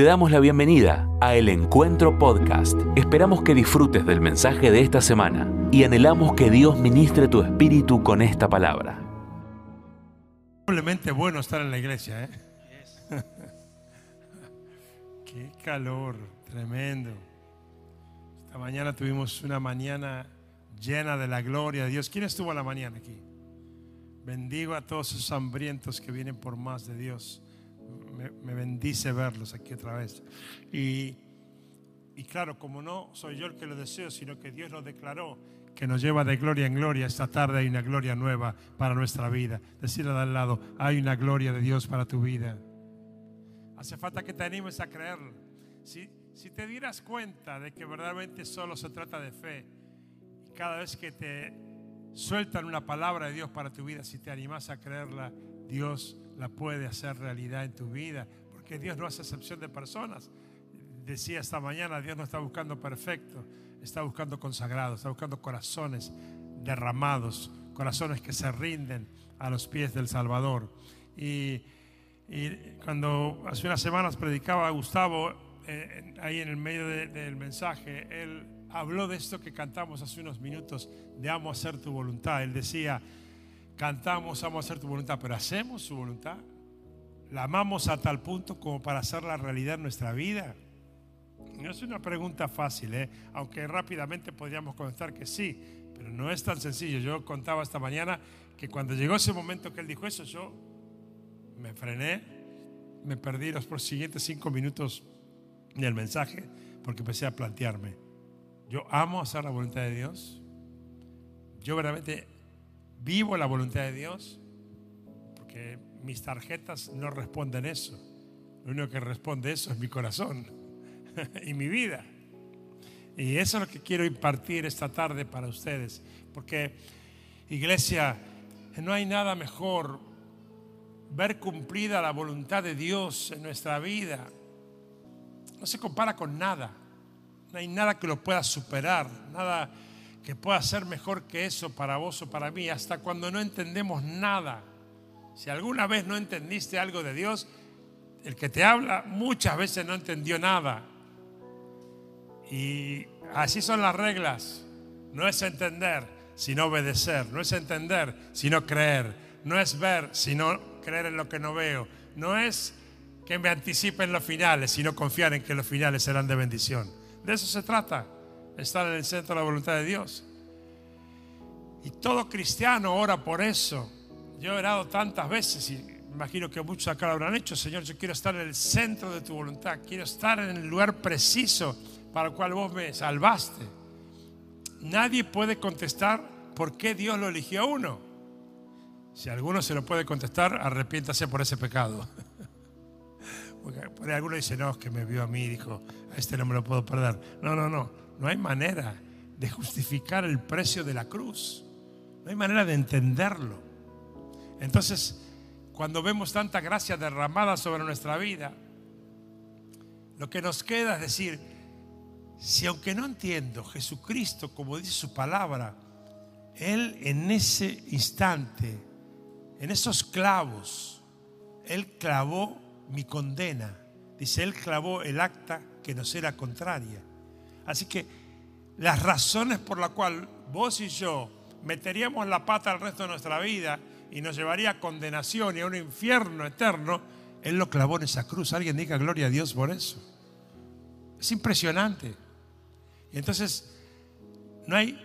Te damos la bienvenida a El Encuentro Podcast. Esperamos que disfrutes del mensaje de esta semana y anhelamos que Dios ministre tu espíritu con esta palabra. Simplemente bueno estar en la iglesia, ¿eh? Qué calor, tremendo. Esta mañana tuvimos una mañana llena de la gloria de Dios. ¿Quién estuvo a la mañana aquí? Bendigo a todos esos hambrientos que vienen por más de Dios. Me, bendice verlos aquí otra vez. Y, y claro, como no soy yo el que lo deseo, sino que Dios lo declaró, que nos lleva de gloria en gloria. Esta tarde hay una gloria nueva para nuestra vida. Decirle de al lado, hay una gloria de Dios para tu vida. Hace falta que te animes a creerlo. Si, si te dieras cuenta de que verdaderamente solo se trata de fe, cada vez que te sueltan una palabra de Dios para tu vida, si te animas a creerla, Dios la puede hacer realidad en tu vida, porque Dios no hace excepción de personas. Decía esta mañana, Dios no está buscando perfecto, está buscando consagrados, está buscando corazones derramados, corazones que se rinden a los pies del Salvador. Y, y cuando hace unas semanas predicaba a Gustavo, eh, ahí en el medio de, del mensaje, él habló de esto que cantamos hace unos minutos, de amo hacer tu voluntad. Él decía, cantamos, amo hacer tu voluntad, pero hacemos su voluntad. La amamos a tal punto como para hacerla realidad en nuestra vida. No es una pregunta fácil, ¿eh? aunque rápidamente podríamos contestar que sí, pero no es tan sencillo. Yo contaba esta mañana que cuando llegó ese momento que él dijo eso, yo me frené, me perdí los siguientes cinco minutos del mensaje porque empecé a plantearme, yo amo hacer la voluntad de Dios, yo verdaderamente vivo la voluntad de Dios, porque mis tarjetas no responden eso, lo único que responde eso es mi corazón y mi vida. Y eso es lo que quiero impartir esta tarde para ustedes, porque iglesia, no hay nada mejor ver cumplida la voluntad de Dios en nuestra vida. No se compara con nada. No hay nada que lo pueda superar, nada que pueda ser mejor que eso para vos o para mí, hasta cuando no entendemos nada. Si alguna vez no entendiste algo de Dios, el que te habla muchas veces no entendió nada. Y así son las reglas. No es entender, sino obedecer. No es entender, sino creer. No es ver, sino creer en lo que no veo. No es que me anticipen los finales, sino confiar en que los finales serán de bendición. De eso se trata, estar en el centro de la voluntad de Dios. Y todo cristiano ora por eso. Yo he orado tantas veces y imagino que muchos acá lo habrán hecho. Señor, yo quiero estar en el centro de tu voluntad. Quiero estar en el lugar preciso para el cual vos me salvaste. Nadie puede contestar por qué Dios lo eligió a uno. Si alguno se lo puede contestar, arrepiéntase por ese pecado. Porque alguno dice, no, es que me vio a mí dijo, a este no me lo puedo perder. No, no, no. No hay manera de justificar el precio de la cruz. No hay manera de entenderlo. Entonces, cuando vemos tanta gracia derramada sobre nuestra vida, lo que nos queda es decir, si aunque no entiendo Jesucristo, como dice su palabra, Él en ese instante, en esos clavos, Él clavó mi condena. Dice, Él clavó el acta que nos era contraria. Así que las razones por las cuales vos y yo meteríamos la pata al resto de nuestra vida y nos llevaría a condenación y a un infierno eterno, Él lo clavó en esa cruz. Alguien diga gloria a Dios por eso. Es impresionante. Y entonces no hay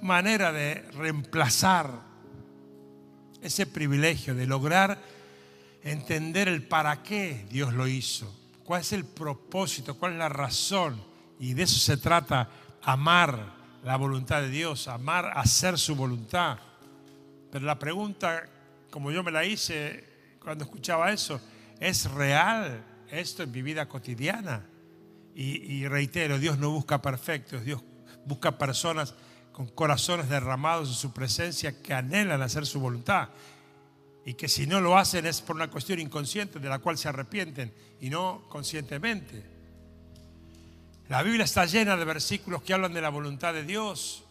manera de reemplazar ese privilegio de lograr entender el para qué Dios lo hizo, cuál es el propósito, cuál es la razón. Y de eso se trata, amar la voluntad de Dios, amar hacer su voluntad. Pero la pregunta, como yo me la hice cuando escuchaba eso, ¿es real esto en mi vida cotidiana? Y, reitero, Dios no busca perfectos, Dios busca personas con corazones derramados en su presencia que anhelan hacer su voluntad y que si no lo hacen es por una cuestión inconsciente de la cual se arrepienten y no conscientemente. La Biblia está llena de versículos que hablan de la voluntad de Dios.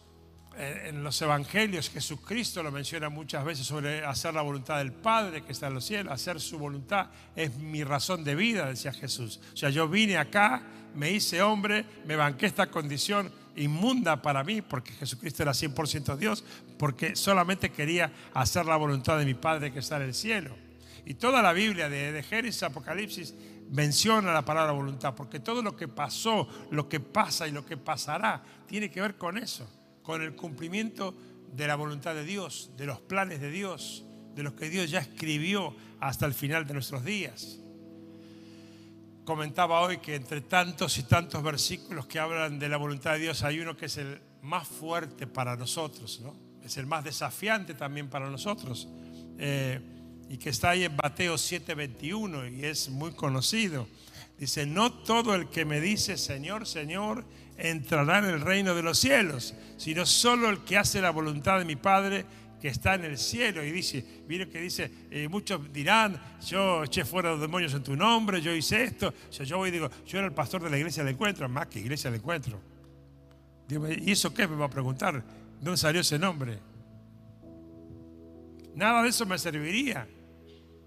eh, en los evangelios Jesucristo lo menciona muchas veces sobre hacer la voluntad del Padre que está en los cielos, hacer su voluntad es mi razón de vida, decía Jesús. O sea, yo vine acá, me hice hombre, me banqué esta condición inmunda para mí, porque Jesucristo era 100% Dios, porque solamente quería hacer la voluntad de mi Padre que está en el cielo. Y toda la Biblia, de, de Génesis, Apocalipsis, menciona la palabra voluntad, porque todo lo que pasó, lo que pasa y lo que pasará, tiene que ver con eso con el cumplimiento de la voluntad de Dios, de los planes de Dios, de los que Dios ya escribió hasta el final de nuestros días. Comentaba hoy que entre tantos y tantos versículos que hablan de la voluntad de Dios hay uno que es el más fuerte para nosotros, ¿no? es el más desafiante también para nosotros, eh, y que está ahí en Mateo 7:21 y es muy conocido. Dice, no todo el que me dice Señor, Señor, entrará en el reino de los cielos, sino solo el que hace la voluntad de mi Padre que está en el cielo. Y dice, mire que dice, eh, muchos dirán, yo eché fuera los demonios en tu nombre, yo hice esto. yo voy y digo, yo era el pastor de la iglesia del encuentro, más que iglesia del encuentro. ¿y eso qué? Me va a preguntar, ¿dónde salió ese nombre? Nada de eso me serviría.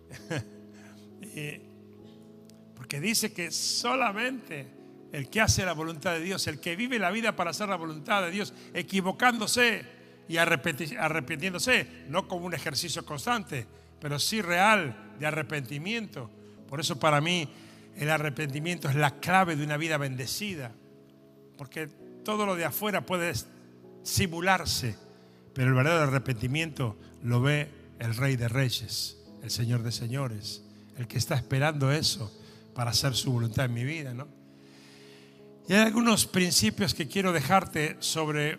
Porque dice que solamente el que hace la voluntad de Dios, el que vive la vida para hacer la voluntad de Dios, equivocándose y arrepintiéndose, no como un ejercicio constante, pero sí real de arrepentimiento. Por eso para mí el arrepentimiento es la clave de una vida bendecida, porque todo lo de afuera puede simularse, pero el verdadero arrepentimiento lo ve el Rey de Reyes, el Señor de Señores, el que está esperando eso para hacer su voluntad en mi vida, ¿no? Y hay algunos principios que quiero dejarte sobre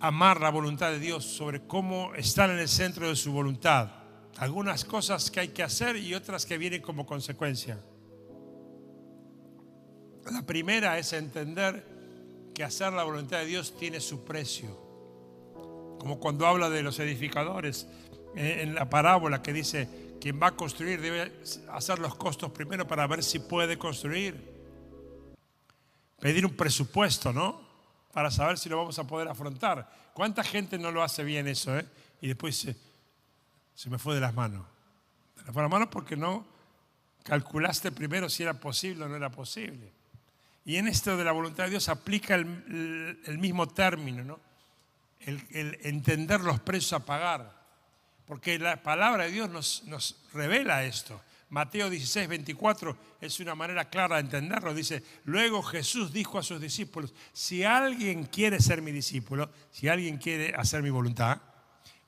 amar la voluntad de Dios, sobre cómo estar en el centro de su voluntad. Algunas cosas que hay que hacer y otras que vienen como consecuencia. La primera es entender que hacer la voluntad de Dios tiene su precio. Como cuando habla de los edificadores eh, en la parábola que dice, quien va a construir debe hacer los costos primero para ver si puede construir pedir un presupuesto, ¿no? Para saber si lo vamos a poder afrontar. ¿Cuánta gente no lo hace bien eso, eh? Y después se, se me fue de las manos. Se me fue de las manos porque no calculaste primero si era posible o no era posible. Y en esto de la voluntad de Dios aplica el, mismo término, ¿no? El, el, entender los precios a pagar. Porque la palabra de Dios nos, nos revela esto. Mateo 16, 24 es una manera clara de entenderlo. Dice, luego Jesús dijo a sus discípulos, si alguien quiere ser mi discípulo, si alguien quiere hacer mi voluntad,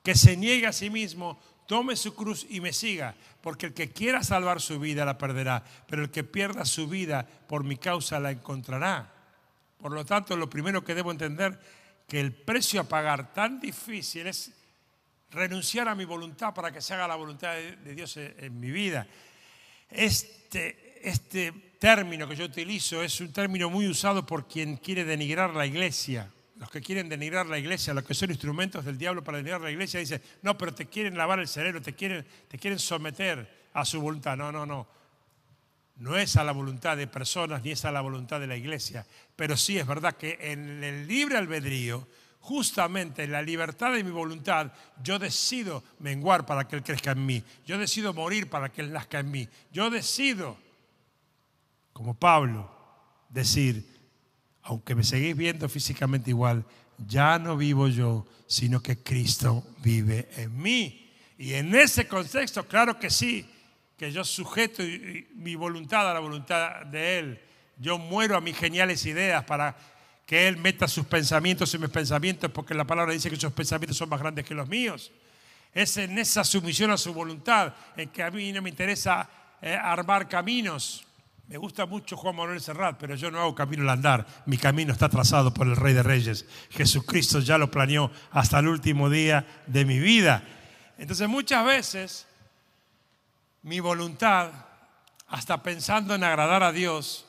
que se niegue a sí mismo, tome su cruz y me siga, porque el que quiera salvar su vida la perderá, pero el que pierda su vida por mi causa la encontrará. Por lo tanto, lo primero que debo entender que el precio a pagar tan difícil es renunciar a mi voluntad para que se haga la voluntad de Dios en mi vida. Este, este término que yo utilizo es un término muy usado por quien quiere denigrar la iglesia. Los que quieren denigrar la iglesia, los que son instrumentos del diablo para denigrar la iglesia, dicen, no, pero te quieren lavar el cerebro, te quieren, te quieren someter a su voluntad. No, no, no. No es a la voluntad de personas ni es a la voluntad de la iglesia. Pero sí es verdad que en el libre albedrío justamente en la libertad de mi voluntad, yo decido menguar para que Él crezca en mí. Yo decido morir para que Él nazca en mí. Yo decido, como Pablo, decir, aunque me seguís viendo físicamente igual, ya no vivo yo, sino que Cristo vive en mí. Y en ese contexto, claro que sí, que yo sujeto mi voluntad a la voluntad de Él. Yo muero a mis geniales ideas para que Él meta sus pensamientos en mis pensamientos, porque la palabra dice que sus pensamientos son más grandes que los míos. Es en esa sumisión a su voluntad, en que a mí no me interesa eh, armar caminos. Me gusta mucho Juan Manuel Serrat, pero yo no hago camino al andar. Mi camino está trazado por el Rey de Reyes. Jesucristo ya lo planeó hasta el último día de mi vida. Entonces muchas veces mi voluntad, hasta pensando en agradar a Dios,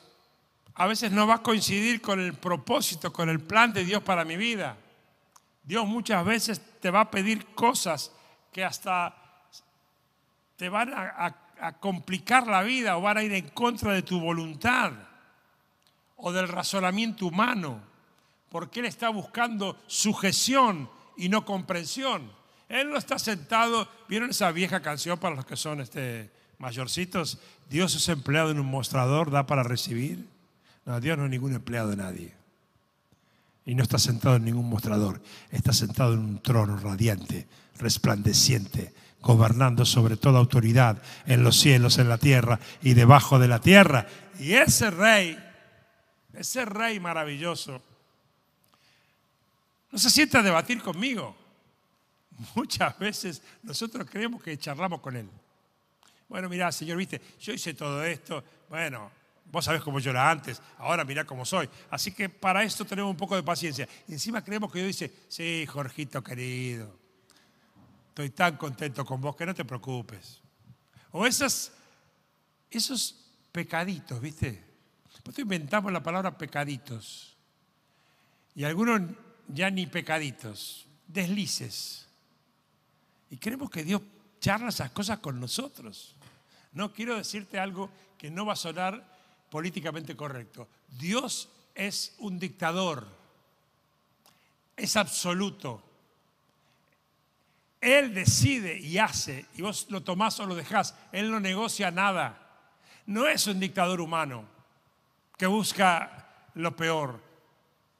a veces no va a coincidir con el propósito, con el plan de Dios para mi vida. Dios muchas veces te va a pedir cosas que hasta te van a, complicar la vida o van a ir en contra de tu voluntad o del razonamiento humano, porque Él está buscando sujeción y no comprensión. Él no está sentado, ¿vieron esa vieja canción para los que son este, mayorcitos? Dios es empleado en un mostrador, da para recibir. No, Dios no es ningún empleado de nadie. Y no está sentado en ningún mostrador, está sentado en un trono radiante, resplandeciente, gobernando sobre toda autoridad en los cielos, en la tierra y debajo de la tierra. Y ese rey, ese rey maravilloso, no se sienta a debatir conmigo. Muchas veces nosotros creemos que charlamos con él. Bueno, mira, Señor, viste, yo hice todo esto. Bueno, vos sabés cómo yo era antes, ahora mirá cómo soy. Así que para esto tenemos un poco de paciencia. Encima creemos que Dios dice, sí, Jorgito querido, estoy tan contento con vos que no te preocupes. O esas, esos pecaditos, ¿viste? Nosotros inventamos la palabra pecaditos. Y algunos ya ni pecaditos, deslices. Y creemos que Dios charla esas cosas con nosotros. No quiero decirte algo que no va a sonar políticamente correcto. Dios es un dictador, es absoluto. Él decide y hace, y vos lo tomás o lo dejás. Él no negocia nada. No es un dictador humano que busca lo peor,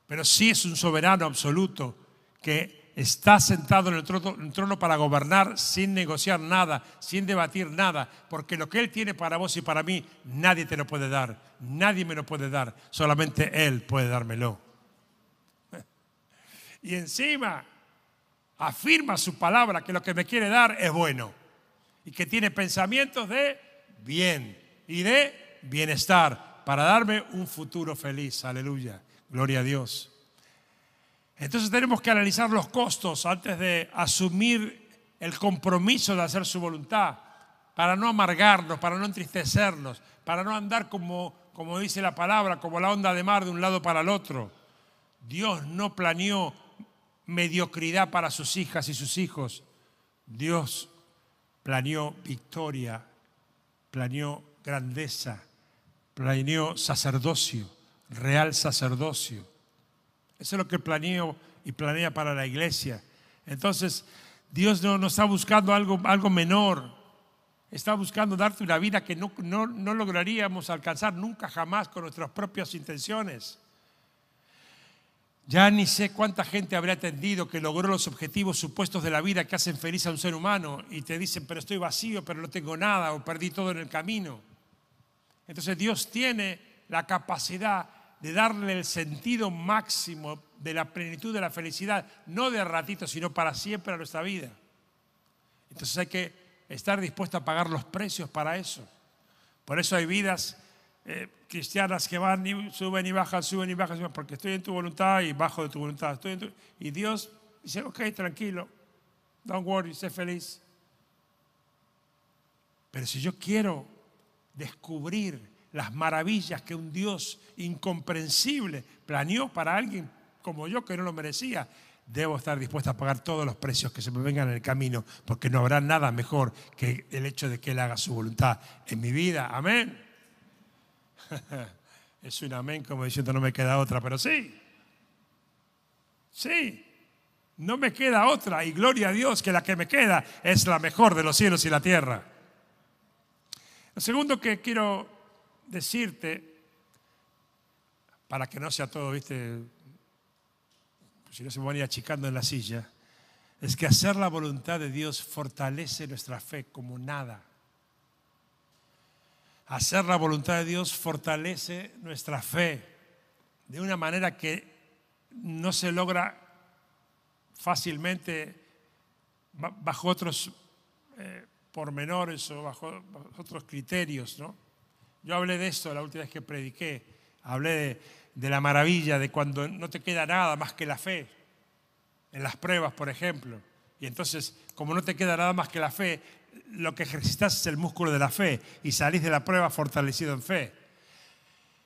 pero sí es un soberano absoluto que está sentado en el, trono, para gobernar sin negociar nada, sin debatir nada, porque lo que Él tiene para vos y para mí, nadie te lo puede dar, nadie me lo puede dar, solamente Él puede dármelo. Y encima afirma su palabra que lo que me quiere dar es bueno y que tiene pensamientos de bien y de bienestar para darme un futuro feliz. Aleluya. Gloria a Dios. Entonces tenemos que analizar los costos antes de asumir el compromiso de hacer su voluntad, para no amargarnos, para no entristecernos, para no andar como, como dice la palabra, como la onda de mar de un lado para el otro. Dios no planeó mediocridad para sus hijas y sus hijos. Dios planeó victoria, planeó grandeza, planeó sacerdocio, real sacerdocio. Eso es lo que planeo y planea para la iglesia. Entonces, Dios no, está buscando algo, algo menor. Está buscando darte una vida que no, no lograríamos alcanzar nunca jamás con nuestras propias intenciones. Ya ni sé cuánta gente habrá atendido que logró los objetivos supuestos de la vida que hacen feliz a un ser humano y te dicen, pero estoy vacío, pero no tengo nada o perdí todo en el camino. Entonces Dios tiene la capacidad de darle el sentido máximo de la plenitud de la felicidad, no de ratito, sino para siempre a nuestra vida. Entonces hay que estar dispuesto a pagar los precios para eso. Por eso hay vidas eh, cristianas que van y suben y bajan, suben y bajan, porque estoy en tu voluntad y bajo de tu voluntad. Y Dios dice, ok, tranquilo, don't worry, sé feliz. Pero si yo quiero descubrir las maravillas que un Dios incomprensible planeó para alguien como yo que no lo merecía, debo estar dispuesto a pagar todos los precios que se me vengan en el camino, porque no habrá nada mejor que el hecho de que Él haga su voluntad en mi vida. Amén. Es un amén como diciendo no me queda otra, pero sí. Sí. No me queda otra y gloria a Dios que la que me queda es la mejor de los cielos y la tierra. Lo segundo que quiero decirte, para que no sea todo, viste, si no se van a ir achicando en la silla, es que hacer la voluntad de Dios fortalece nuestra fe como nada. Hacer la voluntad de Dios fortalece nuestra fe de una manera que no se logra fácilmente bajo otros eh, pormenores o bajo otros criterios, ¿no? Yo hablé de esto la última vez que prediqué. Hablé de, la maravilla de cuando no te queda nada más que la fe. En las pruebas, por ejemplo. Y entonces, como no te queda nada más que la fe, lo que ejercitas es el músculo de la fe y salís de la prueba fortalecido en fe.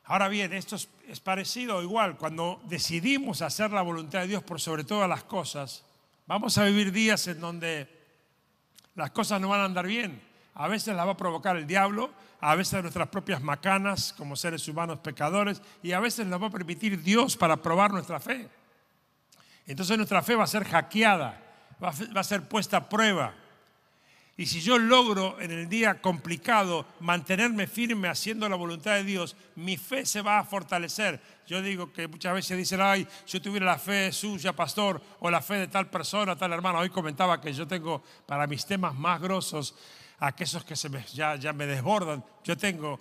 Ahora bien, esto es, es parecido o igual. Cuando decidimos hacer la voluntad de Dios por sobre todas las cosas, vamos a vivir días en donde las cosas no van a andar bien. A veces las va a provocar el diablo, a veces nuestras propias macanas como seres humanos pecadores y a veces nos va a permitir Dios para probar nuestra fe. Entonces nuestra fe va a ser hackeada, va a ser puesta a prueba. Y si yo logro en el día complicado mantenerme firme haciendo la voluntad de Dios, mi fe se va a fortalecer. Yo digo que muchas veces dicen, ay, si yo tuviera la fe suya, pastor, o la fe de tal persona, tal hermano. Hoy comentaba que yo tengo para mis temas más grosos, aquellos que se me, ya, ya me desbordan, yo tengo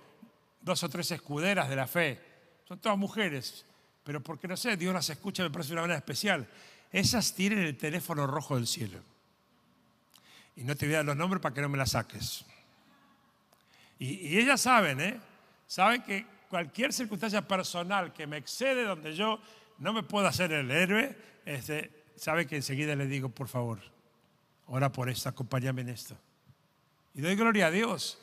dos o tres escuderas de la fe. Son todas mujeres, pero porque no sé, Dios las escucha, me parece de una manera especial. Esas tienen el teléfono rojo del cielo. Y no te voy a dar los nombres para que no me las saques. Y, ellas saben, ¿eh? Saben que cualquier circunstancia personal que me excede donde yo no me puedo hacer el héroe, este, sabe que enseguida le digo, por favor, ora por esto, acompáñame en esto. Y doy gloria a Dios.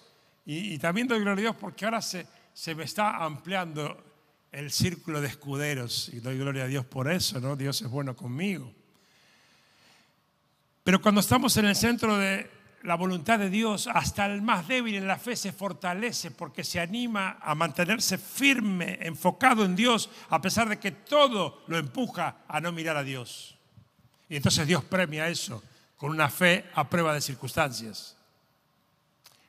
Y, también doy gloria a Dios porque ahora se, se me está ampliando el círculo de escuderos. Y doy gloria a Dios por eso, ¿no? Dios es bueno conmigo. Pero cuando estamos en el centro de la voluntad de Dios, hasta el más débil en la fe se fortalece porque se anima a mantenerse firme, enfocado en Dios, a pesar de que todo lo empuja a no mirar a Dios. Y entonces Dios premia eso con una fe a prueba de circunstancias.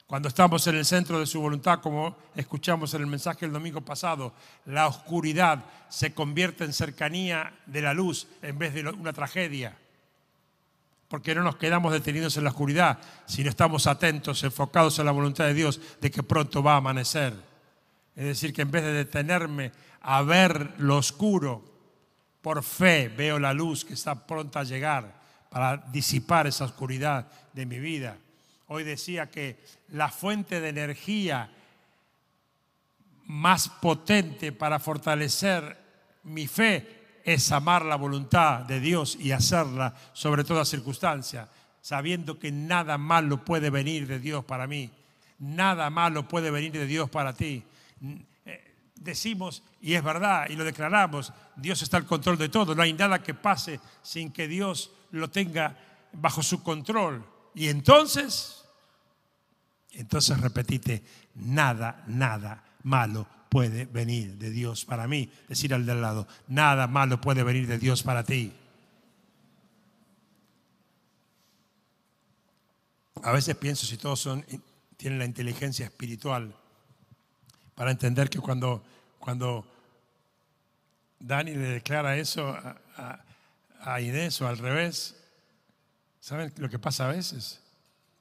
Cuando estamos en el centro de su voluntad, como escuchamos en el mensaje el domingo pasado, la oscuridad se convierte en cercanía de la luz en vez de una tragedia porque no nos quedamos detenidos en la oscuridad, sino estamos atentos, enfocados en la voluntad de Dios de que pronto va a amanecer. Es decir, que en vez de detenerme a ver lo oscuro, por fe veo la luz que está pronta a llegar para disipar esa oscuridad de mi vida. Hoy decía que la fuente de energía más potente para fortalecer mi fe es amar la voluntad de Dios y hacerla sobre toda circunstancia, sabiendo que nada malo puede venir de Dios para mí, nada malo puede venir de Dios para ti. Eh, decimos, y es verdad, y lo declaramos, Dios está al control de todo, no hay nada que pase sin que Dios lo tenga bajo su control. Y entonces, entonces repetite, nada, nada malo puede venir de Dios para mí. Decir al del lado, nada malo puede venir de Dios para ti. A veces pienso si todos son, tienen la inteligencia espiritual para entender que cuando, cuando Dani le declara eso a, a Inés o al revés, ¿saben lo que pasa a veces?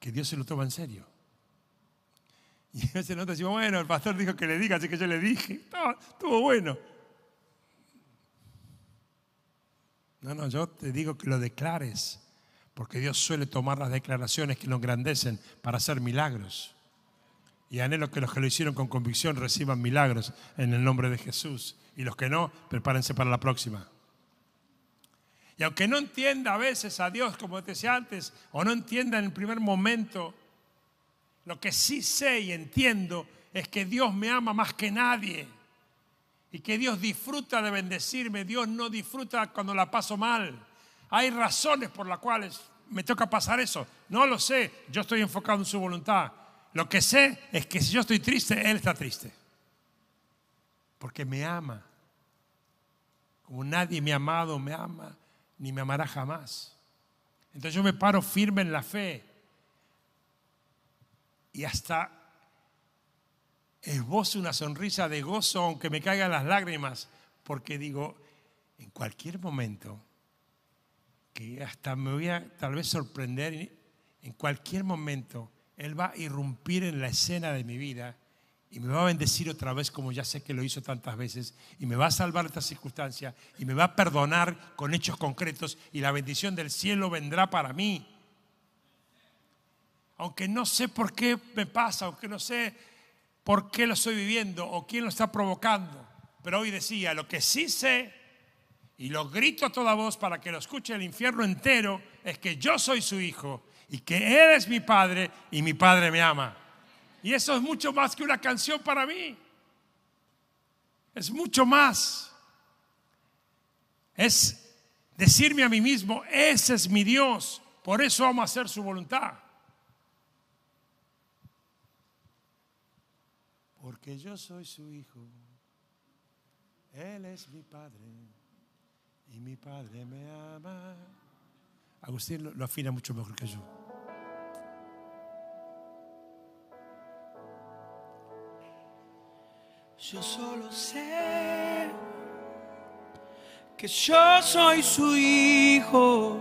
Que Dios se lo toma en serio. Y a veces nosotros decimos, bueno, el pastor dijo que le diga, así que yo le dije. estuvo bueno. No, no, yo te digo que lo declares, porque Dios suele tomar las declaraciones que lo engrandecen para hacer milagros. Y anhelo que los que lo hicieron con convicción reciban milagros en el nombre de Jesús. Y los que no, prepárense para la próxima. Y aunque no entienda a veces a Dios, como te decía antes, o no entienda en el primer momento, lo que sí sé y entiendo es que Dios me ama más que nadie y que Dios disfruta de bendecirme. Dios no disfruta cuando la paso mal. Hay razones por las cuales me toca pasar eso. No lo sé, yo estoy enfocado en su voluntad. Lo que sé es que si yo estoy triste, Él está triste. Porque me ama. Como nadie me ha amado, me ama, ni me amará jamás. Entonces yo me paro firme en la fe y hasta esbozo una sonrisa de gozo aunque me caigan las lágrimas, porque digo, en cualquier momento, que hasta me voy a tal vez sorprender, en cualquier momento Él va a irrumpir en la escena de mi vida y me va a bendecir otra vez como ya sé que lo hizo tantas veces y me va a salvar esta circunstancia y me va a perdonar con hechos concretos y la bendición del cielo vendrá para mí aunque no sé por qué me pasa, aunque no sé por qué lo estoy viviendo o quién lo está provocando. Pero hoy decía, lo que sí sé, y lo grito a toda voz para que lo escuche el infierno entero, es que yo soy su hijo y que Él es mi padre y mi padre me ama. Y eso es mucho más que una canción para mí. Es mucho más. Es decirme a mí mismo, ese es mi Dios, por eso vamos a hacer su voluntad. Porque yo soy su hijo, Él es mi Padre y mi Padre me ama. Agustín lo, afina mucho mejor que yo. Yo solo sé que yo soy su hijo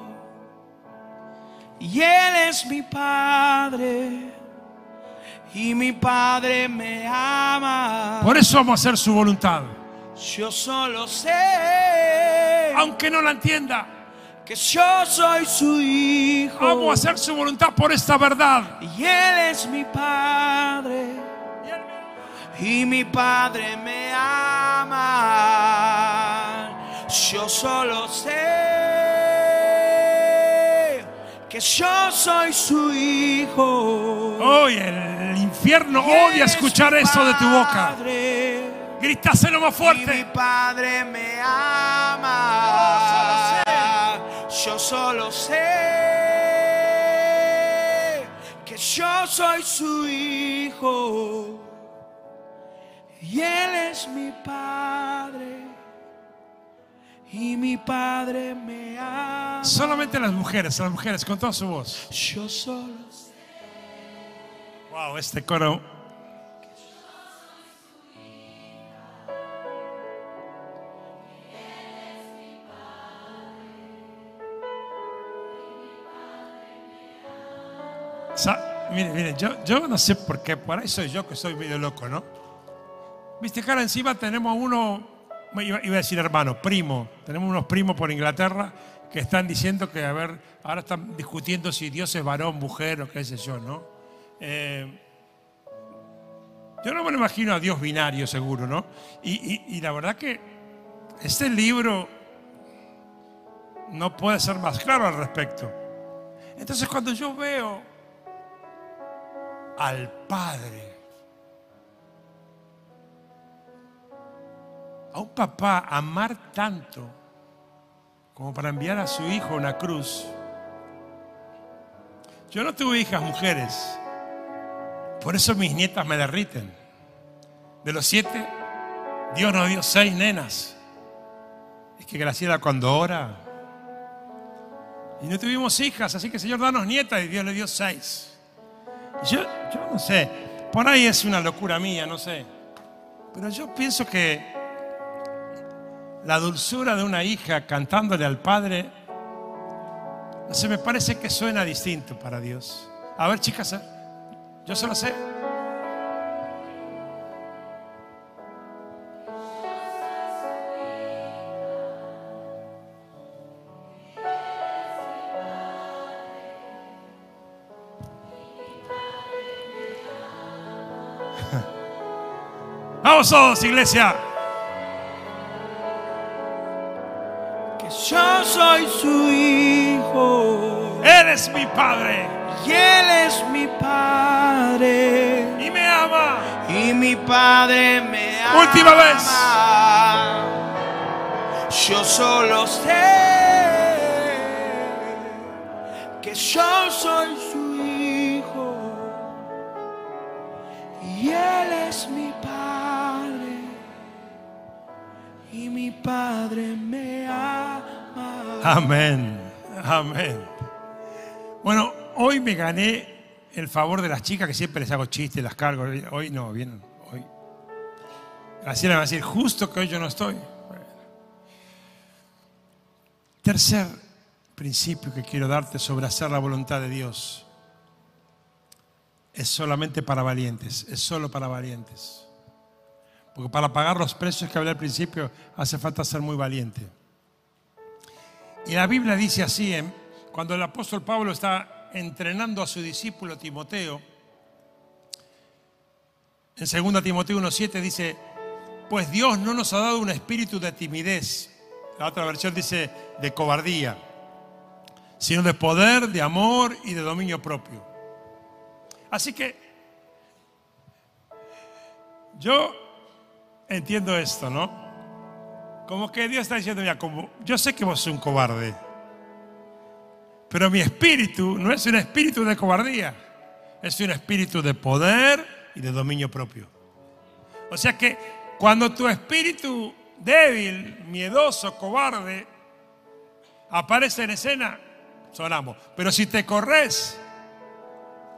y él es mi padre y mi padre me ama. Por eso vamos a hacer su voluntad. Yo solo sé Aunque no la entienda, que yo soy su hijo vamos a hacer su voluntad por esta verdad. y él es mi padre. y mi padre me ama. Yo solo sé que yo soy su hijo. Hoy el infierno odia es escuchar eso de tu boca. padre, Grításelo más Y mi fuerte. padre me ama. Yo solo sé que yo soy su hijo. Y él es mi padre. Y mi padre me ama. Solamente las mujeres, las mujeres, con toda su voz. Yo solo sé. Wow, este coro. Sa- Mire, mire, yo, yo no sé por qué, por ahí soy yo que soy medio loco, ¿no? Viste ahora encima tenemos uno, iba, a decir hermano, primo, tenemos unos primos por Inglaterra que están diciendo que, a ver, ahora están discutiendo si Dios es varón, mujer o qué sé yo, ¿no? Eh, yo no me lo imagino a Dios binario, seguro, ¿no? Y la verdad que este libro no puede ser más claro al respecto. Entonces cuando yo veo al Padre, a un papá amar tanto como para enviar a su hijo a una cruz. Yo no tuve hijas mujeres, por eso mis nietas me derriten. De los siete, Dios nos dio seis nenas. Es que Graciela cuando ora. Y no tuvimos hijas, así que Señor, danos nietas y Dios le dio seis. Yo, yo no sé, por ahí es una locura mía, no sé. Pero yo pienso que la dulzura de una hija cantándole al padre, no sé, me parece que suena distinto para Dios. A ver, chicas, ¿eh? yo se lo sé. Vamos todos, iglesia. Soy su hijo. Eres mi padre Y él es mi padre. y me ama. Y mi padre me ama. Última vez. Yo solo sé que yo soy su hijo. Y él es mi padre. Y mi padre me ama. Amén, amén. Bueno, hoy me gané el favor de las chicas que siempre les hago chistes, las cargo. Hoy no, bien, hoy. Graciela va a decir, justo que hoy yo no estoy. Tercer principio que quiero darte sobre hacer la voluntad de Dios. Es solamente para valientes, es solo para valientes. Porque para pagar los precios que hablé al principio hace falta ser muy valiente. Y la Biblia dice así, en- cuando el apóstol Pablo está entrenando a su discípulo Timoteo, en 2 Timoteo 1.7 dice, pues Dios no nos ha dado un espíritu de timidez, la otra versión dice de cobardía, sino de poder, de amor y de dominio propio. Así que yo entiendo esto, ¿no? Como que Dios está diciendo, mira, yo sé que vos sos un cobarde, pero mi espíritu no es un espíritu de cobardía, es un espíritu de poder y de dominio propio. O sea que cuando tu espíritu débil, miedoso, cobarde, aparece en escena, sonamos. Pero si te corres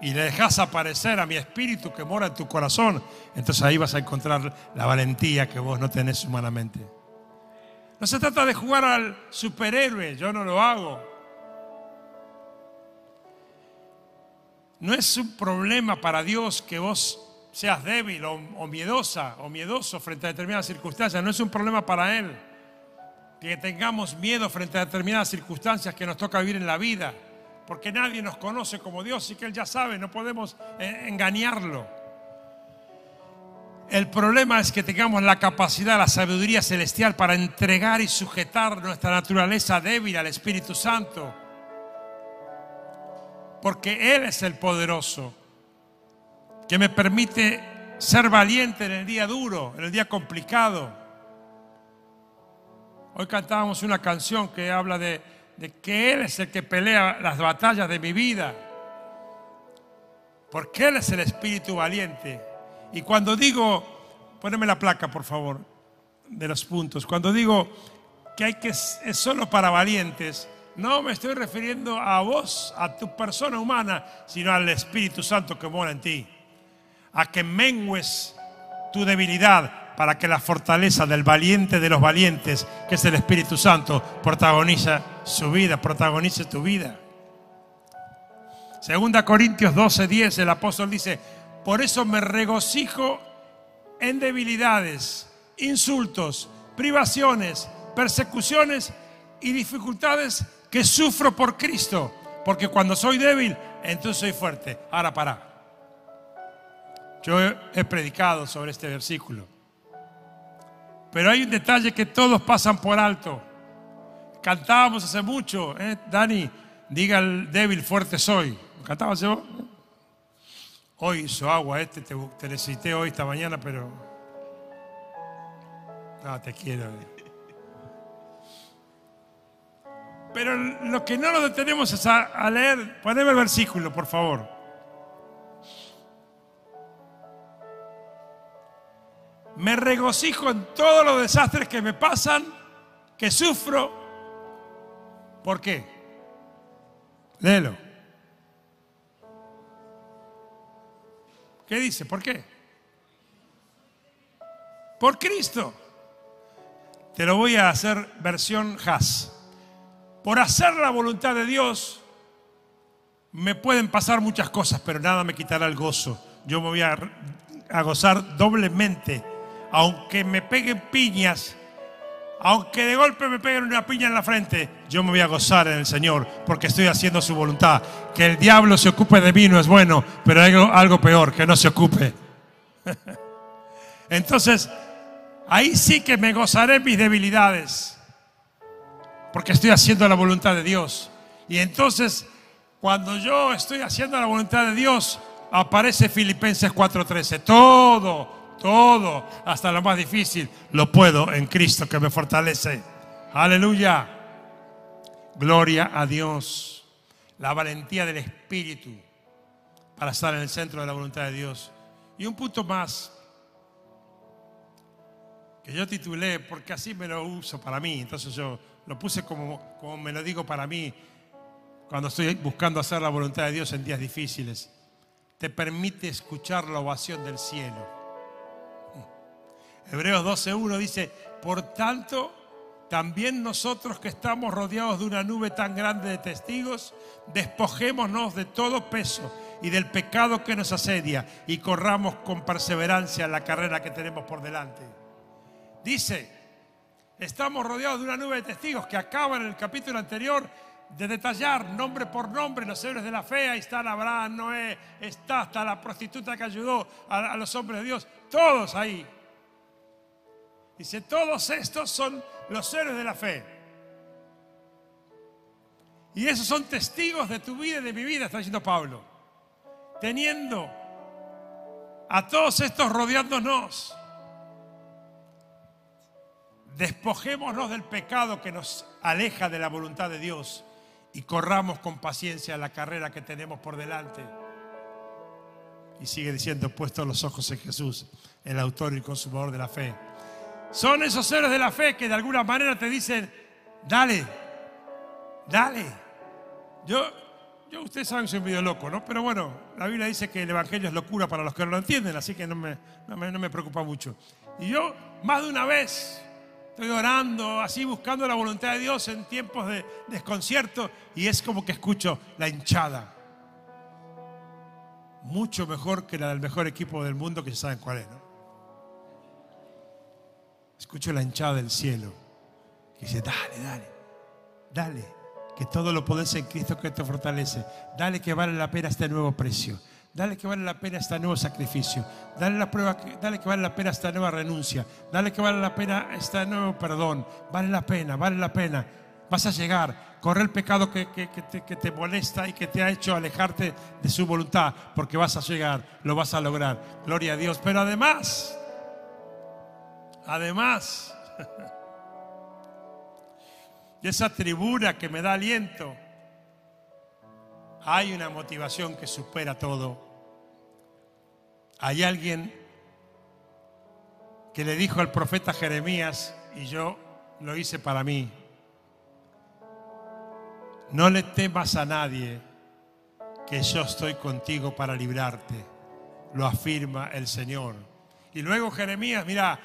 y le dejas aparecer a mi espíritu que mora en tu corazón, entonces ahí vas a encontrar la valentía que vos no tenés humanamente. No se trata de jugar al superhéroe, yo no lo hago. No es un problema para Dios que vos seas débil o, miedosa o miedoso frente a determinadas circunstancias. No es un problema para Él que tengamos miedo frente a determinadas circunstancias que nos toca vivir en la vida. Porque nadie nos conoce como Dios y que Él ya sabe, no podemos eh, engañarlo. El problema es que tengamos la capacidad, la sabiduría celestial para entregar y sujetar nuestra naturaleza débil al Espíritu Santo porque Él es el poderoso, que me permite ser valiente en el día duro, en el día complicado. Hoy cantábamos una canción que habla de, que Él es el que pelea las batallas de mi vida, porque Él es el espíritu valiente. Y cuando digo, poneme la placa por favor, de los puntos, cuando digo que hay que es solo para valientes, no me estoy refiriendo a vos, a tu persona humana, sino al Espíritu Santo que mora en ti. A que mengues tu debilidad para que la fortaleza del valiente de los valientes, que es el Espíritu Santo, protagoniza su vida, protagonice tu vida. Segunda Corintios 12, 10, el apóstol dice, por eso me regocijo en debilidades, insultos, privaciones, persecuciones y dificultades que sufro por Cristo. Porque cuando soy débil, entonces soy fuerte. Ahora para. Yo he, predicado sobre este versículo. Pero hay un detalle que todos pasan por alto. Cantábamos hace mucho, ¿eh? Dani, diga el débil, fuerte soy. ¿Cantabas yo? Hoy hizo agua este, te, te necesité hoy esta mañana, pero... No, te quiero. Pero lo que no nos detenemos es a, leer, poneme el versículo, por favor. Me regocijo en todos los desastres que me pasan, que sufro. ¿Por qué? Léelo. ¿Qué dice? ¿Por qué? Por Cristo. Te lo voy a hacer versión Haas por hacer la voluntad de Dios, me pueden pasar muchas cosas, pero nada me quitará el gozo. Yo me voy a, gozar doblemente, aunque me peguen piñas, aunque de golpe me peguen una piña en la frente, yo me voy a gozar en el Señor, porque estoy haciendo su voluntad. Que el diablo se ocupe de mí no es bueno, pero hay algo, peor, que no se ocupe. Entonces, ahí sí que me gozaré mis debilidades porque estoy haciendo la voluntad de Dios. Y entonces, cuando yo estoy haciendo la voluntad de Dios, aparece Filipenses 4:13. Todo, todo, hasta lo más difícil, lo puedo en Cristo que me fortalece. Aleluya. Gloria a Dios. La valentía del Espíritu para estar en el centro de la voluntad de Dios. Y un punto más que yo titulé, porque así me lo uso para mí, entonces yo lo puse como, como me lo digo para mí cuando estoy buscando hacer la voluntad de Dios en días difíciles. Te permite escuchar la ovación del cielo. Hebreos 12.1 dice, por tanto, también nosotros que estamos rodeados de una nube tan grande de testigos, despojémonos de todo peso y del pecado que nos asedia y corramos con perseverancia la carrera que tenemos por delante. Dice, Estamos rodeados de una nube de testigos que acaban en el capítulo anterior de detallar nombre por nombre los héroes de la fe. Ahí están Abraham, Noé, está hasta la prostituta que ayudó a, a los hombres de Dios. Todos ahí. Dice, todos estos son los héroes de la fe. Y esos son testigos de tu vida y de mi vida, está diciendo Pablo. Teniendo a todos estos rodeándonos Despojémonos del pecado que nos aleja de la voluntad de Dios y corramos con paciencia la carrera que tenemos por delante. Y sigue diciendo, puesto los ojos en Jesús, el autor y consumador de la fe. Son esos seres de la fe que de alguna manera te dicen, dale, Dale. Yo, yo, ustedes saben que soy medio loco, ¿no? Pero bueno, la Biblia dice que el Evangelio es locura para los que no lo entienden, así que no me, no me, no me preocupa mucho. Y yo, más de una vez, estoy orando, así buscando la voluntad de Dios en tiempos de desconcierto, y es como que escucho la hinchada. Mucho mejor que la del mejor equipo del mundo que ya saben cuál es, ¿no? Escucho la hinchada del cielo que dice, dale, dale, dale, que todo lo podés en Cristo que te fortalece. Dale que vale la pena este nuevo precio. Dale que vale la pena este nuevo sacrificio. Dale, la prueba, dale que vale la pena esta nueva renuncia. Dale que vale la pena este nuevo perdón. Vale la pena, vale la pena. Vas a llegar. Corre el pecado que, que, te, que te molesta y que te ha hecho alejarte de su voluntad. Porque vas a llegar, lo vas a lograr. Gloria a Dios. Pero además, además, y esa tribuna que me da aliento, hay una motivación que supera todo. Hay alguien que le dijo al profeta Jeremías, y yo lo hice para mí, no le temas a nadie, que yo estoy contigo para librarte, lo afirma el Señor. Y luego Jeremías, mira,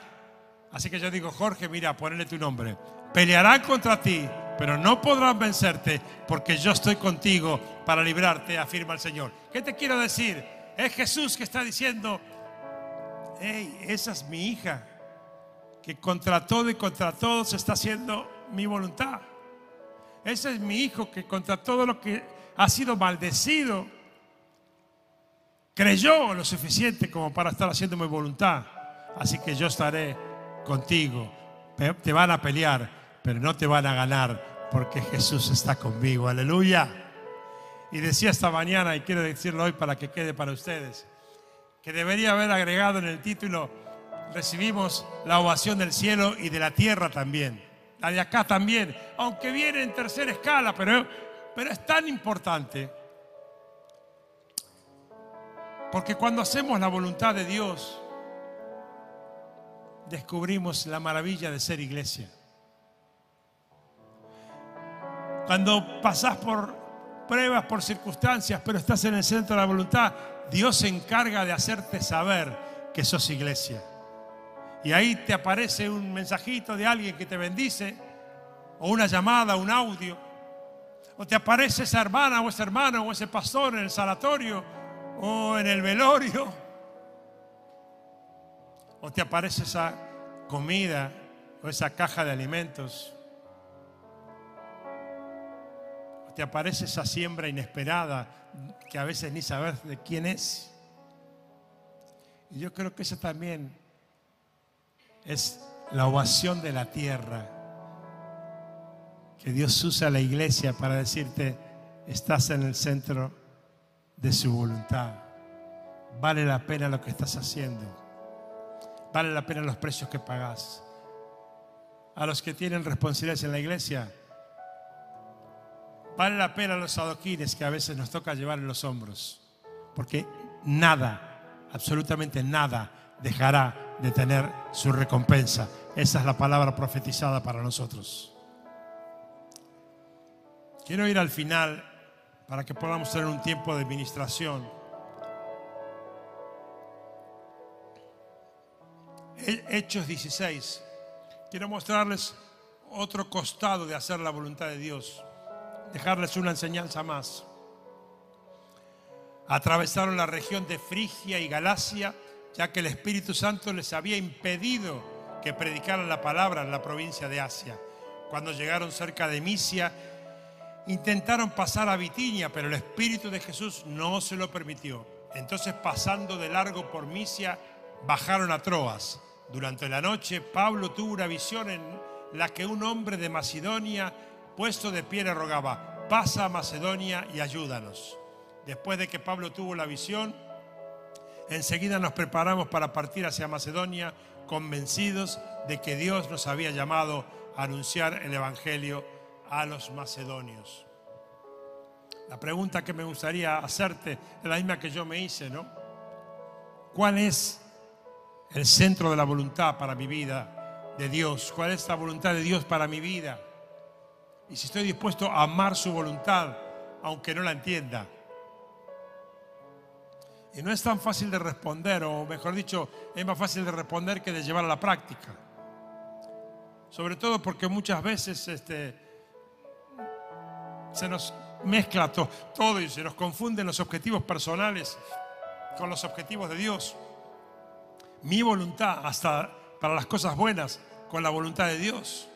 así que yo digo, Jorge, mira, ponle tu nombre. Pelearán contra ti, pero no podrán vencerte porque yo estoy contigo para librarte, afirma el Señor. ¿Qué te quiero decir? Es Jesús que está diciendo, hey, esa es mi hija, que contra todo y contra todos está haciendo mi voluntad. Ese es mi hijo que contra todo lo que ha sido maldecido, creyó lo suficiente como para estar haciendo mi voluntad. Así que yo estaré contigo. Te van a pelear, pero no te van a ganar porque Jesús está conmigo. Aleluya. Y decía esta mañana, y quiero decirlo hoy para que quede para ustedes, que debería haber agregado en el título, recibimos la ovación del cielo y de la tierra también. La de acá también, aunque viene en tercera escala, pero, pero es tan importante. Porque cuando hacemos la voluntad de Dios, descubrimos la maravilla de ser iglesia. Cuando pasás por pruebas, por circunstancias, pero estás en el centro de la voluntad, Dios se encarga de hacerte saber que sos iglesia. Y ahí te aparece un mensajito de alguien que te bendice, o una llamada, un audio, o te aparece esa hermana o ese hermano o ese pastor en el sanatorio o en el velorio, o te aparece esa comida o esa caja de alimentos te aparece esa siembra inesperada que a veces ni sabes de quién es. Y yo creo que eso también es la ovación de la tierra. Que Dios usa la iglesia para decirte, estás en el centro de su voluntad. Vale la pena lo que estás haciendo. Vale la pena los precios que pagas. A los que tienen responsabilidades en la iglesia, Vale la pena los adoquines que a veces nos toca llevar en los hombros, porque nada, absolutamente nada, dejará de tener su recompensa. Esa es la palabra profetizada para nosotros. Quiero ir al final para que podamos tener un tiempo de administración. Hechos 16. Quiero mostrarles otro costado de hacer la voluntad de Dios dejarles una enseñanza más. Atravesaron la región de Frigia y Galacia, ya que el Espíritu Santo les había impedido que predicaran la palabra en la provincia de Asia. Cuando llegaron cerca de Misia, intentaron pasar a Bitinia, pero el Espíritu de Jesús no se lo permitió. Entonces, pasando de largo por Misia, bajaron a Troas. Durante la noche, Pablo tuvo una visión en la que un hombre de Macedonia puesto de pie le rogaba, pasa a Macedonia y ayúdanos. Después de que Pablo tuvo la visión, enseguida nos preparamos para partir hacia Macedonia, convencidos de que Dios nos había llamado a anunciar el Evangelio a los macedonios. La pregunta que me gustaría hacerte es la misma que yo me hice, ¿no? ¿Cuál es el centro de la voluntad para mi vida de Dios? ¿Cuál es la voluntad de Dios para mi vida? y si estoy dispuesto a amar su voluntad, aunque no la entienda. Y no es tan fácil de responder, o mejor dicho, es más fácil de responder que de llevar a la práctica. Sobre todo porque muchas veces este, se nos mezcla todo y se nos confunden los objetivos personales con los objetivos de Dios. Mi voluntad, hasta para las cosas buenas, con la voluntad de Dios.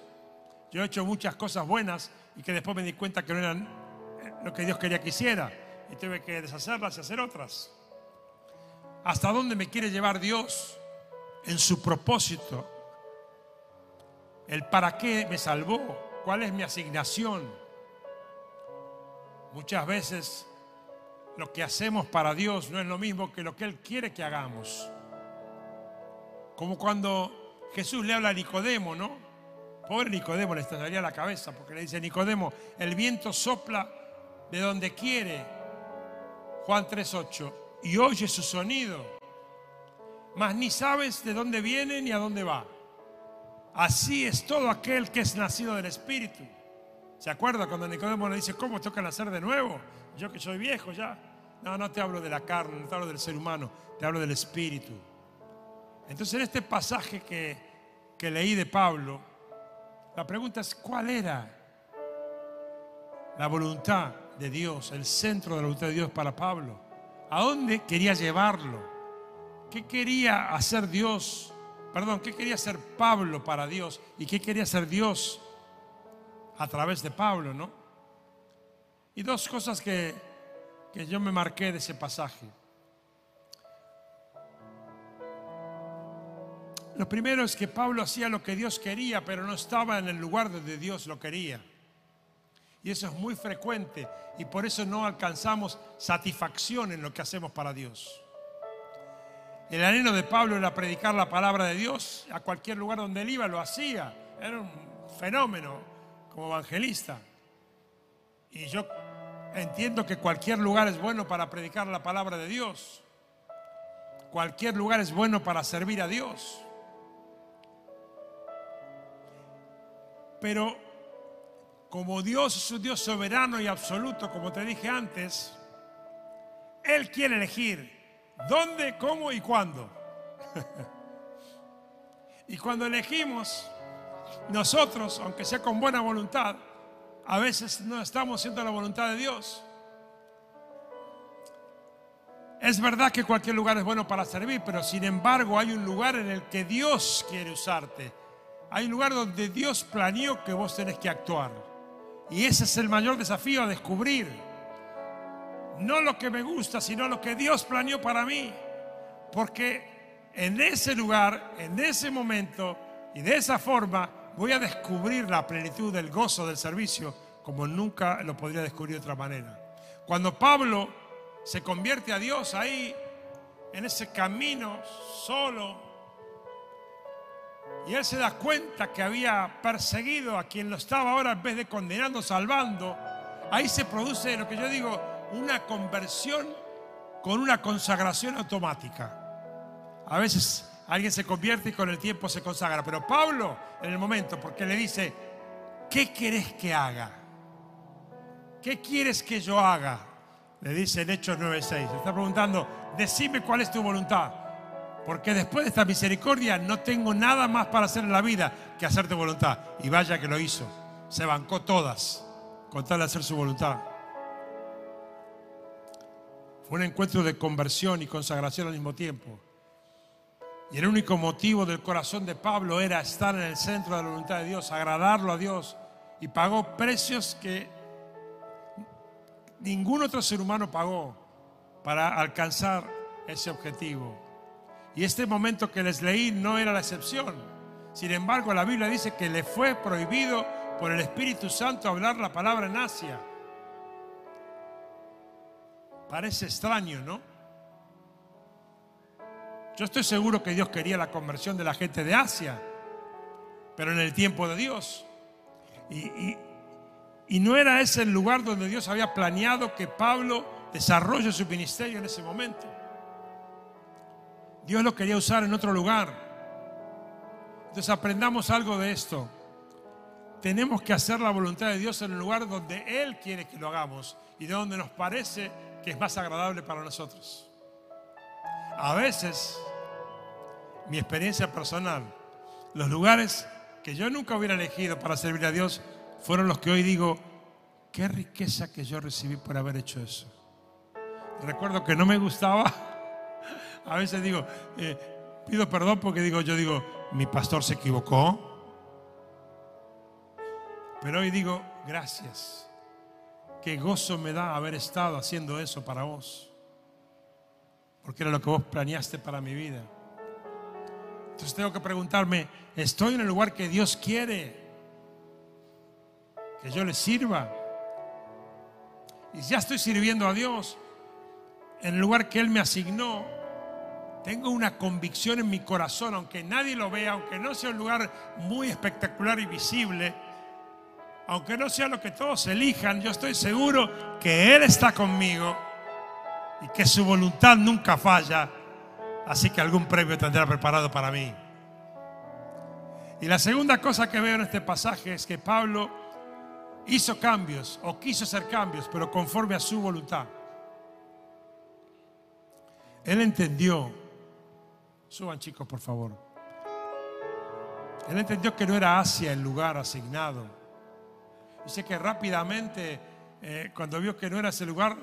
Yo he hecho muchas cosas buenas y que después me di cuenta que no eran lo que Dios quería que hiciera y tuve que deshacerlas y hacer otras. ¿Hasta dónde me quiere llevar Dios en su propósito? El para qué me salvó, cuál es mi asignación. Muchas veces lo que hacemos para Dios no es lo mismo que lo que Él quiere que hagamos. Como cuando Jesús le habla a Nicodemo, ¿no? Pobre Nicodemo le estallaría la cabeza porque le dice, Nicodemo, el viento sopla de donde quiere. Juan 3.8. Y oye su sonido. Mas ni sabes de dónde viene ni a dónde va. Así es todo aquel que es nacido del Espíritu. ¿Se acuerda cuando Nicodemo le dice, ¿cómo toca nacer de nuevo? Yo que soy viejo ya. No, no te hablo de la carne, no te hablo del ser humano, te hablo del Espíritu. Entonces en este pasaje que, que leí de Pablo, la pregunta es, ¿cuál era la voluntad de Dios, el centro de la voluntad de Dios para Pablo? ¿A dónde quería llevarlo? ¿Qué quería hacer Dios? Perdón, ¿qué quería hacer Pablo para Dios? ¿Y qué quería hacer Dios a través de Pablo, no? Y dos cosas que, que yo me marqué de ese pasaje. Lo primero es que Pablo hacía lo que Dios quería, pero no estaba en el lugar donde Dios lo quería. Y eso es muy frecuente y por eso no alcanzamos satisfacción en lo que hacemos para Dios. El anhelo de Pablo era predicar la palabra de Dios a cualquier lugar donde él iba, lo hacía. Era un fenómeno como evangelista. Y yo entiendo que cualquier lugar es bueno para predicar la palabra de Dios. Cualquier lugar es bueno para servir a Dios. Pero como Dios es un Dios soberano y absoluto, como te dije antes, Él quiere elegir dónde, cómo y cuándo. y cuando elegimos, nosotros, aunque sea con buena voluntad, a veces no estamos haciendo la voluntad de Dios. Es verdad que cualquier lugar es bueno para servir, pero sin embargo hay un lugar en el que Dios quiere usarte hay un lugar donde Dios planeó que vos tenés que actuar. Y ese es el mayor desafío a descubrir. No lo que me gusta, sino lo que Dios planeó para mí. Porque en ese lugar, en ese momento y de esa forma voy a descubrir la plenitud del gozo del servicio como nunca lo podría descubrir de otra manera. Cuando Pablo se convierte a Dios ahí, en ese camino solo, y él se da cuenta que había perseguido a quien lo estaba ahora en vez de condenando, salvando. Ahí se produce lo que yo digo, una conversión con una consagración automática. A veces alguien se convierte y con el tiempo se consagra. Pero Pablo, en el momento, porque le dice, ¿qué querés que haga? ¿Qué quieres que yo haga? Le dice en Hechos 9:6. Le está preguntando, decime cuál es tu voluntad. Porque después de esta misericordia no tengo nada más para hacer en la vida que hacerte voluntad. Y vaya que lo hizo. Se bancó todas con tal de hacer su voluntad. Fue un encuentro de conversión y consagración al mismo tiempo. Y el único motivo del corazón de Pablo era estar en el centro de la voluntad de Dios, agradarlo a Dios. Y pagó precios que ningún otro ser humano pagó para alcanzar ese objetivo. Y este momento que les leí no era la excepción. Sin embargo, la Biblia dice que le fue prohibido por el Espíritu Santo hablar la palabra en Asia. Parece extraño, ¿no? Yo estoy seguro que Dios quería la conversión de la gente de Asia, pero en el tiempo de Dios. Y, y no era ese el lugar donde Dios había planeado que Pablo desarrolle su ministerio en ese momento. Dios lo quería usar en otro lugar. Entonces aprendamos algo de esto. tenemos que hacer la voluntad de Dios en el lugar donde Él quiere que lo hagamos y de donde nos parece que es más agradable para nosotros. A veces, mi experiencia personal, los lugares que yo nunca hubiera elegido para servir a Dios fueron los que hoy digo, qué riqueza que yo recibí por haber hecho eso. Recuerdo que no me gustaba. A veces digo, eh, pido perdón porque digo, yo digo, mi pastor se equivocó. Pero hoy digo, gracias. Qué gozo me da haber estado haciendo eso para vos. Porque era lo que vos planeaste para mi vida. Entonces tengo que preguntarme, ¿estoy en el lugar que Dios quiere? Que yo le sirva. Y ya estoy sirviendo a Dios en el lugar que Él me asignó. Tengo una convicción en mi corazón, aunque nadie lo vea, aunque no sea un lugar muy espectacular y visible aunque no sea lo que todos elijan, yo estoy seguro que Él está conmigo y que su voluntad nunca falla. Así que algún premio tendrá preparado para mí. Y la segunda cosa que veo en este pasaje es que Pablo hizo cambios o quiso hacer cambios, pero conforme a su voluntad. Él entendió, suban chicos por favor, él entendió que no era Asia el lugar asignado Dice que rápidamente, eh, cuando vio que no era ese lugar,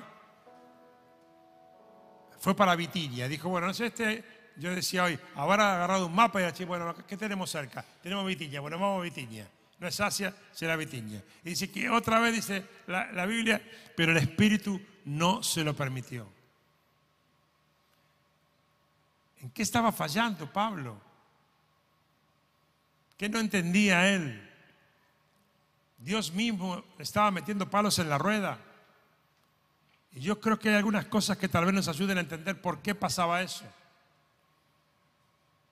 fue para Vitinia. Dijo, bueno, no sé, este, yo decía hoy, ahora ha agarrado un mapa y dicho, bueno, ¿qué tenemos cerca? Tenemos Vitinia, bueno, vamos a Vitinia. No es Asia, será Vitinia. Y dice que otra vez dice la, la Biblia, pero el Espíritu no se lo permitió. ¿En qué estaba fallando Pablo? ¿Qué no entendía él? Dios mismo estaba metiendo palos en la rueda. Y yo creo que hay algunas cosas que tal vez nos ayuden a entender por qué pasaba eso.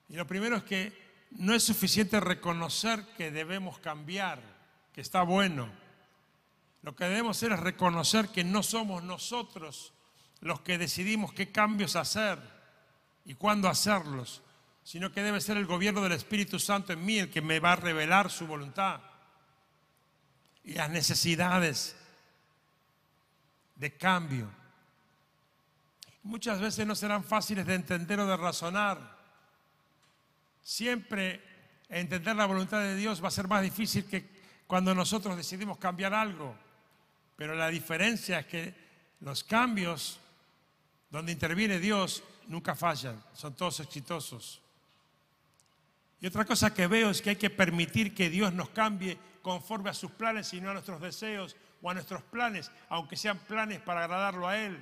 Y lo primero es que no es suficiente reconocer que debemos cambiar, que está bueno. Lo que debemos hacer es reconocer que no somos nosotros los que decidimos qué cambios hacer y cuándo hacerlos, sino que debe ser el gobierno del Espíritu Santo en mí el que me va a revelar su voluntad y las necesidades de cambio. Muchas veces no serán fáciles de entender o de razonar. Siempre entender la voluntad de Dios va a ser más difícil que cuando nosotros decidimos cambiar algo. Pero la diferencia es que los cambios donde interviene Dios nunca fallan, son todos exitosos. Y otra cosa que veo es que hay que permitir que Dios nos cambie conforme a sus planes, sino a nuestros deseos o a nuestros planes, aunque sean planes para agradarlo a Él.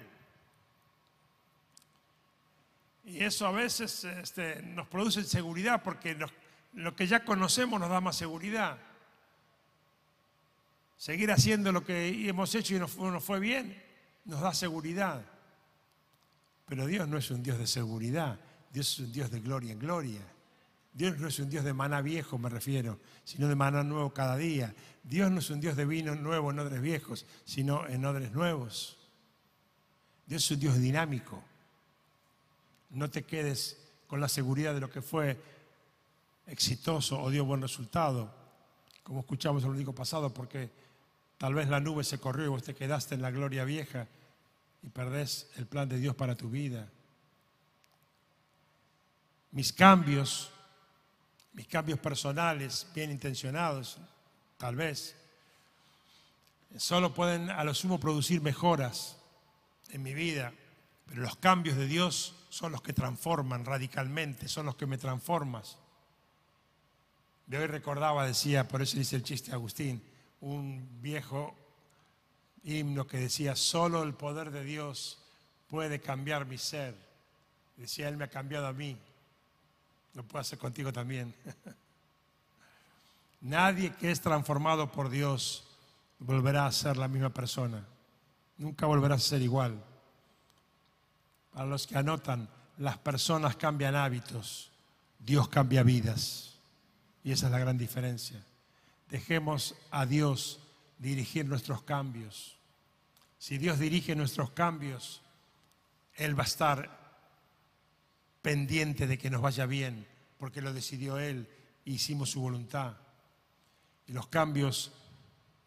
Y eso a veces este, nos produce inseguridad porque lo que ya conocemos nos da más seguridad. Seguir haciendo lo que hemos hecho y nos, nos fue bien nos da seguridad. Pero Dios no es un Dios de seguridad, Dios es un Dios de gloria en gloria. Dios no es un Dios de maná viejo, me refiero, sino de maná nuevo cada día. Dios no es un Dios de vino nuevo en odres viejos, sino en odres nuevos. Dios es un Dios dinámico. No te quedes con la seguridad de lo que fue exitoso o dio buen resultado, como escuchamos el único pasado, porque tal vez la nube se corrió y vos te quedaste en la gloria vieja y perdés el plan de Dios para tu vida. Mis cambios mis cambios personales bien intencionados, tal vez, solo pueden a lo sumo producir mejoras en mi vida, pero los cambios de Dios son los que transforman radicalmente, son los que me transforman. De hoy recordaba, decía, por eso dice el chiste Agustín, un viejo himno que decía, solo el poder de Dios puede cambiar mi ser. Decía, Él me ha cambiado a mí, lo puedo hacer contigo también. Nadie que es transformado por Dios volverá a ser la misma persona. Nunca volverá a ser igual. Para los que anotan, las personas cambian hábitos, Dios cambia vidas. Y esa es la gran diferencia. Dejemos a Dios dirigir nuestros cambios. Si Dios dirige nuestros cambios, Él va a estar pendiente de que nos vaya bien, porque lo decidió Él e hicimos su voluntad. Y los cambios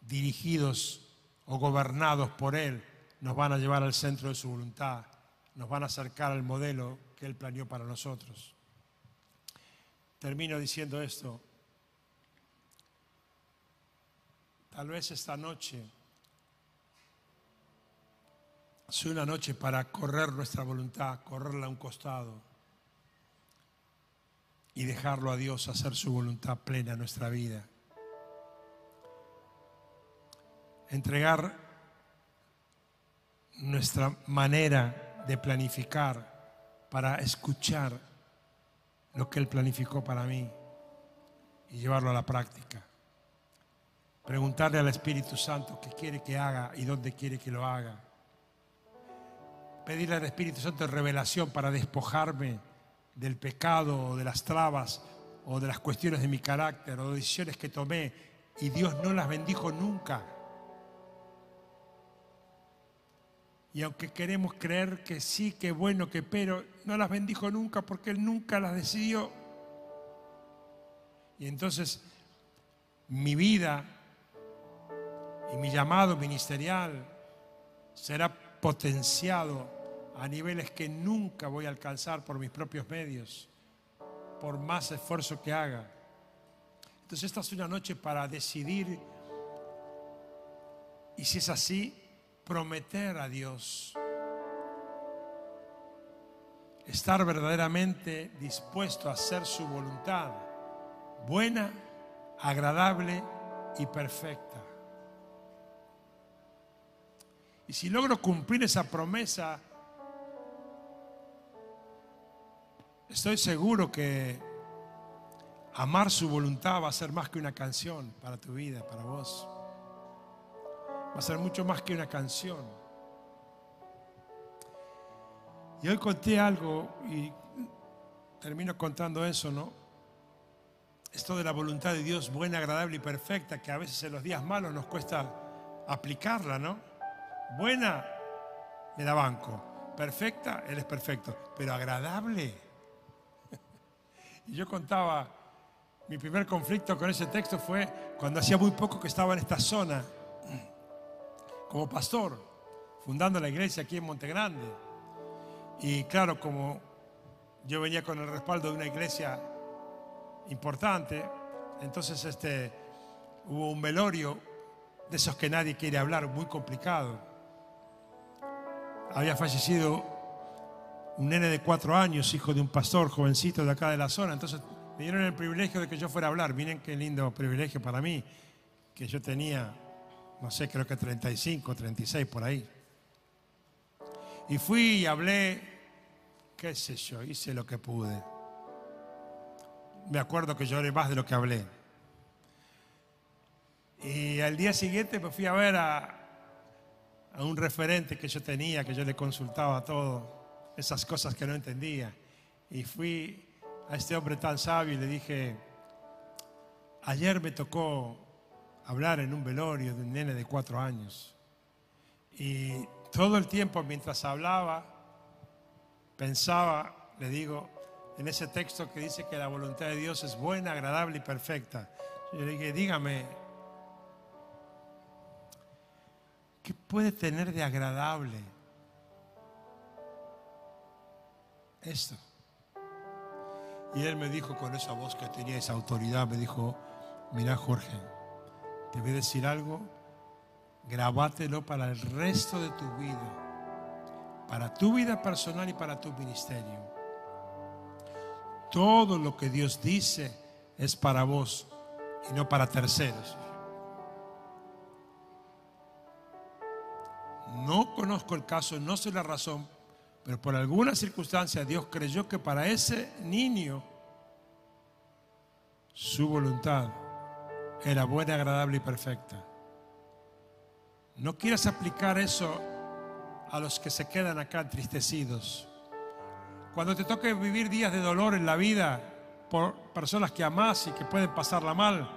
dirigidos o gobernados por Él nos van a llevar al centro de su voluntad, nos van a acercar al modelo que Él planeó para nosotros. Termino diciendo esto. Tal vez esta noche sea una noche para correr nuestra voluntad, correrla a un costado y dejarlo a Dios hacer su voluntad plena en nuestra vida. Entregar nuestra manera de planificar para escuchar lo que Él planificó para mí y llevarlo a la práctica. Preguntarle al Espíritu Santo qué quiere que haga y dónde quiere que lo haga. Pedirle al Espíritu Santo revelación para despojarme del pecado o de las trabas o de las cuestiones de mi carácter o de decisiones que tomé y Dios no las bendijo nunca. Y aunque queremos creer que sí, que bueno, que pero, no las bendijo nunca porque Él nunca las decidió. Y entonces mi vida y mi llamado ministerial será potenciado a niveles que nunca voy a alcanzar por mis propios medios, por más esfuerzo que haga. Entonces esta es una noche para decidir y si es así, prometer a Dios. Estar verdaderamente dispuesto a hacer su voluntad, buena, agradable y perfecta. Y si logro cumplir esa promesa, estoy seguro que amar su voluntad va a ser más que una canción para tu vida, para vos va a ser mucho más que una canción. Y hoy conté algo y termino contando eso, ¿no? Esto de la voluntad de Dios buena, agradable y perfecta, que a veces en los días malos nos cuesta aplicarla, ¿no? Buena, me da banco. Perfecta, Él es perfecto. Pero agradable. Y yo contaba, mi primer conflicto con ese texto fue cuando hacía muy poco que estaba en esta zona como pastor, fundando la iglesia aquí en Monte Grande. Y claro, como yo venía con el respaldo de una iglesia importante, entonces este, hubo un velorio de esos que nadie quiere hablar, muy complicado. Había fallecido un nene de cuatro años, hijo de un pastor jovencito de acá de la zona, entonces me dieron el privilegio de que yo fuera a hablar. Miren qué lindo privilegio para mí, que yo tenía no sé, creo que 35, 36 por ahí. Y fui y hablé, qué sé yo, hice lo que pude. Me acuerdo que lloré más de lo que hablé. Y al día siguiente me fui a ver a, a un referente que yo tenía, que yo le consultaba todo, esas cosas que no entendía. Y fui a este hombre tan sabio y le dije, ayer me tocó hablar en un velorio de un nene de cuatro años. Y todo el tiempo mientras hablaba, pensaba, le digo, en ese texto que dice que la voluntad de Dios es buena, agradable y perfecta. Yo le dije, dígame, ¿qué puede tener de agradable esto? Y él me dijo con esa voz que tenía esa autoridad, me dijo, mira Jorge, te voy a decir algo, grabátelo para el resto de tu vida, para tu vida personal y para tu ministerio. Todo lo que Dios dice es para vos y no para terceros. No conozco el caso, no sé la razón, pero por alguna circunstancia Dios creyó que para ese niño su voluntad era buena, agradable y perfecta. No quieras aplicar eso a los que se quedan acá entristecidos. Cuando te toque vivir días de dolor en la vida por personas que amas y que pueden pasarla mal,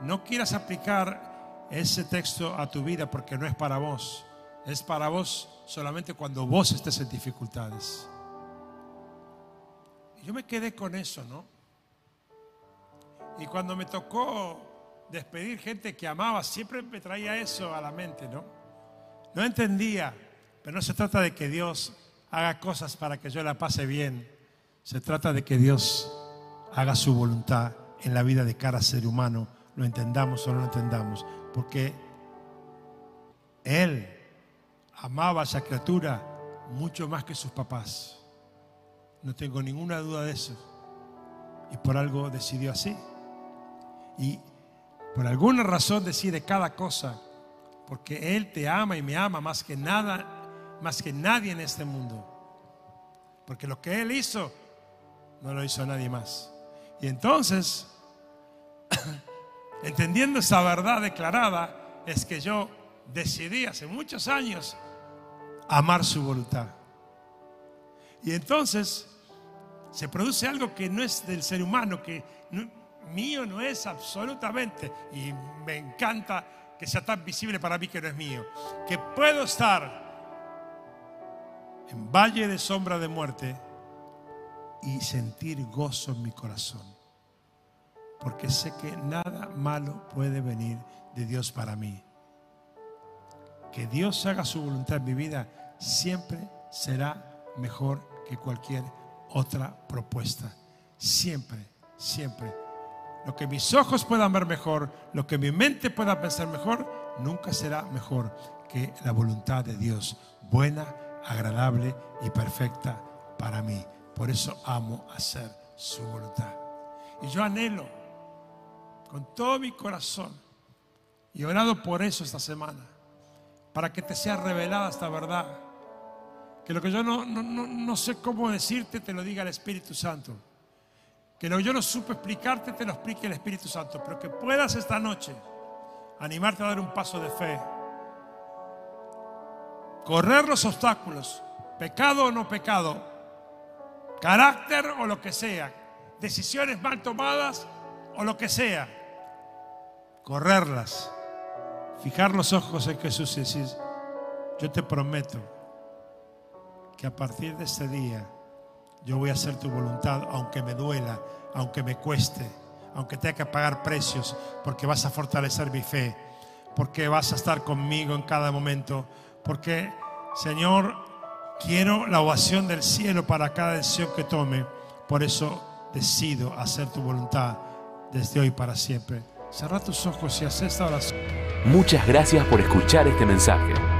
no quieras aplicar ese texto a tu vida porque no es para vos. Es para vos solamente cuando vos estés en dificultades. Yo me quedé con eso, ¿no? Y cuando me tocó despedir gente que amaba, siempre me traía eso a la mente, ¿no? No entendía, pero no se trata de que Dios haga cosas para que yo la pase bien. Se trata de que Dios haga su voluntad en la vida de cada ser humano, lo entendamos o no lo entendamos, porque Él amaba a esa criatura mucho más que sus papás. No tengo ninguna duda de eso. Y por algo decidió así. Y por alguna razón decide cada cosa, porque Él te ama y me ama más que nada, más que nadie en este mundo. Porque lo que Él hizo, no lo hizo nadie más. Y entonces, entendiendo esa verdad declarada, es que yo decidí hace muchos años amar su voluntad. Y entonces se produce algo que no es del ser humano, que mío no es absolutamente, y me encanta que sea tan visible para mí que no es mío, que puedo estar en valle de sombra de muerte y sentir gozo en mi corazón, porque sé que nada malo puede venir de Dios para mí. Que Dios haga su voluntad en mi vida siempre será mejor que cualquier otra propuesta. Siempre, siempre. Lo que mis ojos puedan ver mejor, lo que mi mente pueda pensar mejor, nunca será mejor que la voluntad de Dios, buena, agradable y perfecta para mí. Por eso amo hacer su voluntad. Y yo anhelo con todo mi corazón y orado por eso esta semana, para que te sea revelada esta verdad que lo que yo no, no, sé cómo decirte, te lo diga el Espíritu Santo. Que lo que yo no supe explicarte, te lo explique el Espíritu Santo. Pero que puedas esta noche animarte a dar un paso de fe. Correr los obstáculos, pecado o no pecado, carácter o lo que sea, decisiones mal tomadas o lo que sea. Correrlas, fijar los ojos en Jesús y decir, yo te prometo que a partir de este día yo voy a hacer tu voluntad, aunque me duela, aunque me cueste, aunque tenga que pagar precios, porque vas a fortalecer mi fe, porque vas a estar conmigo en cada momento, porque, Señor, quiero la ovación del cielo para cada decisión que tome. Por eso decido hacer tu voluntad desde hoy para siempre. Cerra tus ojos y haz esta oración. Muchas gracias por escuchar este mensaje.